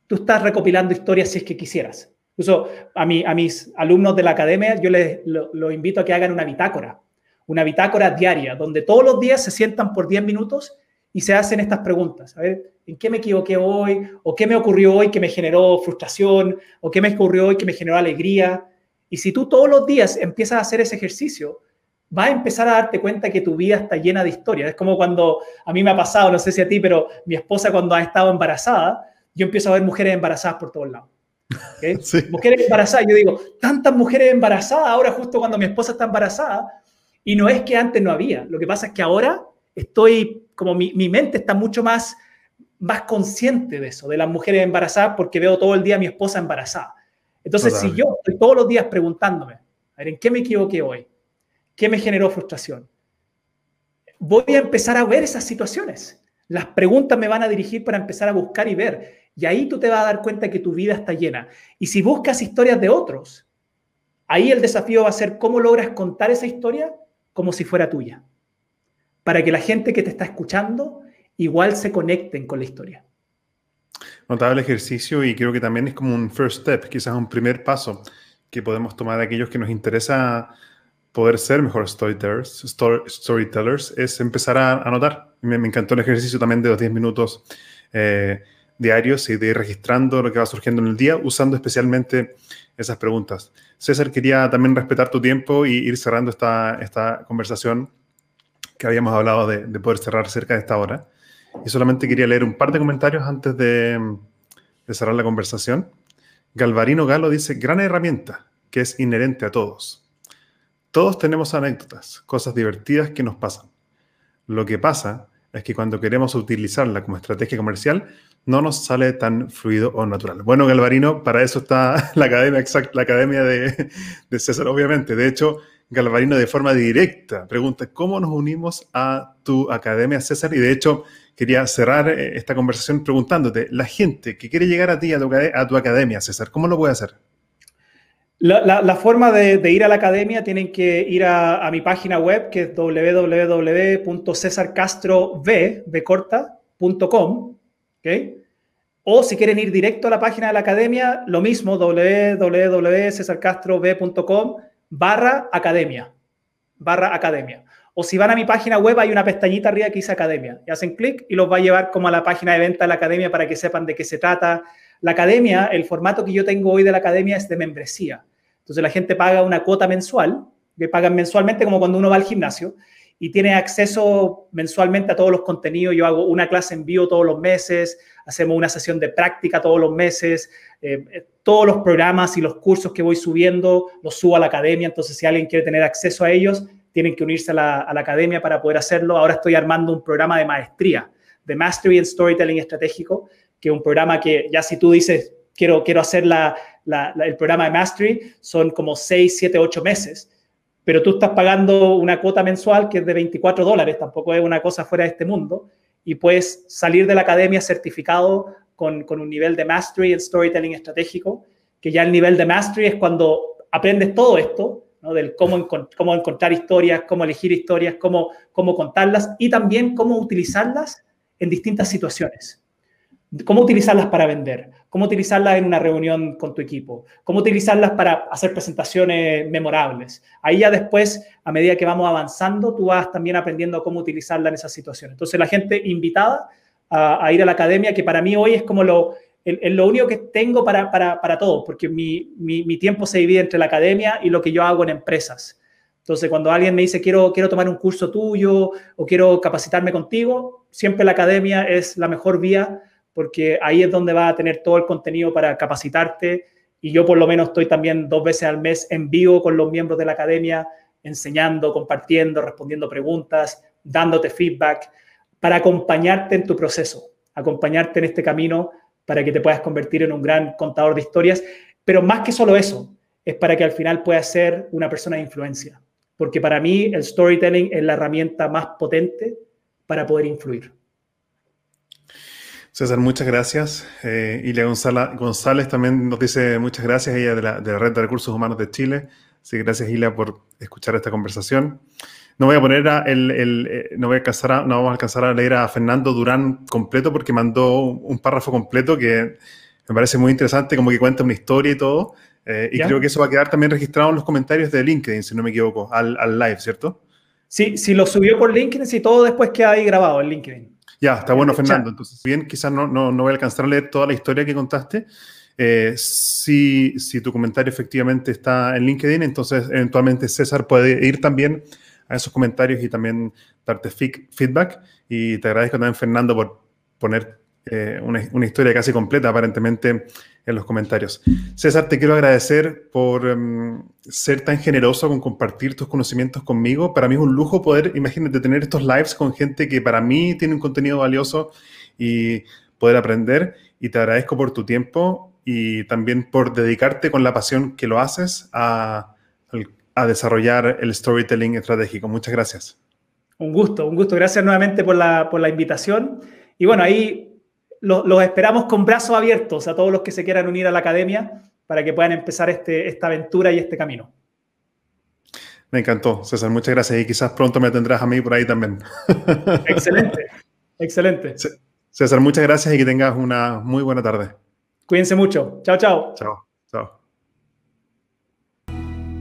tú estás recopilando historias si es que quisieras. Incluso a, mi, a mis alumnos de la academia yo les lo, lo invito a que hagan una bitácora, una bitácora diaria, donde todos los días se sientan por 10 minutos y se hacen estas preguntas. A ver, ¿en qué me equivoqué hoy? ¿O qué me ocurrió hoy que me generó frustración? ¿O qué me ocurrió hoy que me generó alegría? Y si tú todos los días empiezas a hacer ese ejercicio, vas a empezar a darte cuenta que tu vida está llena de historias. Es como cuando a mí me ha pasado, no sé si a ti, pero mi esposa cuando ha estado embarazada, yo empiezo a ver mujeres embarazadas por todos lados. ¿okay? Sí. Mujeres embarazadas, yo digo, tantas mujeres embarazadas ahora justo cuando mi esposa está embarazada. Y no es que antes no había, lo que pasa es que ahora estoy, como mi, mi mente está mucho más, más consciente de eso, de las mujeres embarazadas, porque veo todo el día a mi esposa embarazada. Entonces, si yo estoy todos los días preguntándome, a ver, ¿en qué me equivoqué hoy? ¿Qué me generó frustración? Voy a empezar a ver esas situaciones. Las preguntas me van a dirigir para empezar a buscar y ver Y ahí tú te vas a dar cuenta que tu vida está llena. Y si buscas historias de otros, ahí el desafío va a ser cómo logras contar esa historia como si fuera tuya. Para que la gente que te está escuchando igual se conecten con la historia. Notable ejercicio y creo que también es como un first step, quizás un primer paso que podemos tomar aquellos que nos interesa poder ser mejores storytellers, storytellers es empezar a anotar. Me, me, encantó el ejercicio también de los 10 minutos eh, diarios y de ir registrando lo que va surgiendo en el día, usando especialmente esas preguntas. César, quería también respetar tu tiempo y ir cerrando esta, esta conversación que habíamos hablado de, de poder cerrar cerca de esta hora. Y solamente quería leer un par de comentarios antes de, cerrar la conversación. Galvarino Galo dice, gran herramienta que es inherente a todos. Todos tenemos anécdotas, cosas divertidas que nos pasan. Lo que pasa es que cuando queremos utilizarla como estrategia comercial, no nos sale tan fluido o natural. Bueno, Galvarino, para eso está la academia, de César, obviamente. De hecho, Galvarino de forma directa pregunta, ¿cómo nos unimos a tu academia, César? Y de hecho, quería cerrar eh, esta conversación preguntándote, la gente que quiere llegar a ti, a tu, a tu academia, César, ¿cómo lo puede hacer? La, la, forma de, ir a la academia tienen que ir a, a mi página web, que es www.cesarcastrov.com, ¿okay? O si quieren ir directo a la página de la academia, lo mismo, www.cesarcastrov.com barra academia, barra academia. O si van a mi página web, hay una pestañita arriba que dice academia. Y hacen clic y los va a llevar como a la página de venta de la academia para que sepan de qué se trata. La academia, el formato que yo tengo hoy de la academia es de membresía. Entonces la gente paga una cuota mensual, que pagan mensualmente como cuando uno va al gimnasio, y tiene acceso mensualmente a todos los contenidos. Yo hago una clase en vivo todos los meses, hacemos una sesión de práctica todos los meses, eh, todos los programas y los cursos que voy subiendo los subo a la academia, entonces si alguien quiere tener acceso a ellos, tienen que unirse a la, academia para poder hacerlo. Ahora estoy armando un programa de maestría, de Mastery and Storytelling Estratégico, que es un programa que ya si tú dices, quiero, quiero hacer la, la, el programa de Mastery, son como 6, 7, 8 meses pero tú estás pagando una cuota mensual que es de 24 dólares, tampoco es una cosa fuera de este mundo, y puedes salir de la academia certificado con, un nivel de mastery en storytelling estratégico, que ya el nivel de mastery es cuando aprendes todo esto, ¿no? del cómo, cómo encontrar historias, cómo elegir historias, cómo, cómo contarlas y también cómo utilizarlas en distintas situaciones cómo utilizarlas para vender, cómo utilizarlas en una reunión con tu equipo, cómo utilizarlas para hacer presentaciones memorables. Ahí ya después, a medida que vamos avanzando, tú vas también aprendiendo cómo utilizarla en esas situaciones. Entonces, la gente invitada a, ir a la academia, que para mí hoy es como lo, el, lo único que tengo para, para, para todo, porque mi, mi, mi, tiempo se divide entre la academia y lo que yo hago en empresas. Entonces, cuando alguien me dice, quiero, quiero tomar un curso tuyo o quiero capacitarme contigo, siempre la academia es la mejor vía porque ahí es donde vas a tener todo el contenido para capacitarte y yo por lo menos estoy también dos veces al mes en vivo con los miembros de la academia, enseñando, compartiendo, respondiendo preguntas, dándote feedback, para acompañarte en tu proceso, acompañarte en este camino para que te puedas convertir en un gran contador de historias, pero más que solo eso, es para que al final puedas ser una persona de influencia, porque para mí el storytelling es la herramienta más potente para poder influir. César, muchas gracias. Eh, Ilia González, también nos dice muchas gracias, ella de la, de la, Red de Recursos Humanos de Chile. Así que gracias, Ilia, por escuchar esta conversación. No voy a poner a el, el, eh, no voy a alcanzar a, no vamos a alcanzar a leer a Fernando Durán completo porque mandó un párrafo completo que me parece muy interesante, como que cuenta una historia y todo. Eh, y ¿Ya? creo que eso va a quedar también registrado en los comentarios de LinkedIn, si no me equivoco, al, al live, ¿cierto? Sí, si lo subió por LinkedIn, si todo después queda ahí grabado en LinkedIn. Ya, está bueno, Fernando. Entonces, bien, quizás no, no, no voy a alcanzar a leer toda la historia que contaste. Eh, si, si, tu comentario efectivamente está en LinkedIn, entonces eventualmente César puede ir también a esos comentarios y también darte feedback. Y te agradezco también, Fernando, por poner eh, una, historia casi completa, aparentemente, en los comentarios. César, te quiero agradecer por um, ser tan generoso con compartir tus conocimientos conmigo. Para mí es un lujo poder, imagínate, tener estos lives con gente que para mí tiene un contenido valioso y poder aprender. Y te agradezco por tu tiempo y también por dedicarte con la pasión que lo haces a, a desarrollar el storytelling estratégico. Muchas gracias. Un gusto, un gusto. Gracias nuevamente por la, por la invitación. Y bueno, ahí los esperamos con brazos abiertos a todos los que se quieran unir a la academia para que puedan empezar este, esta aventura y este camino. Me encantó, César. Muchas gracias y quizás pronto me tendrás a mí por ahí también. Excelente, excelente. César, muchas gracias y que tengas una muy buena tarde. Cuídense mucho. Chao. Chao, chao.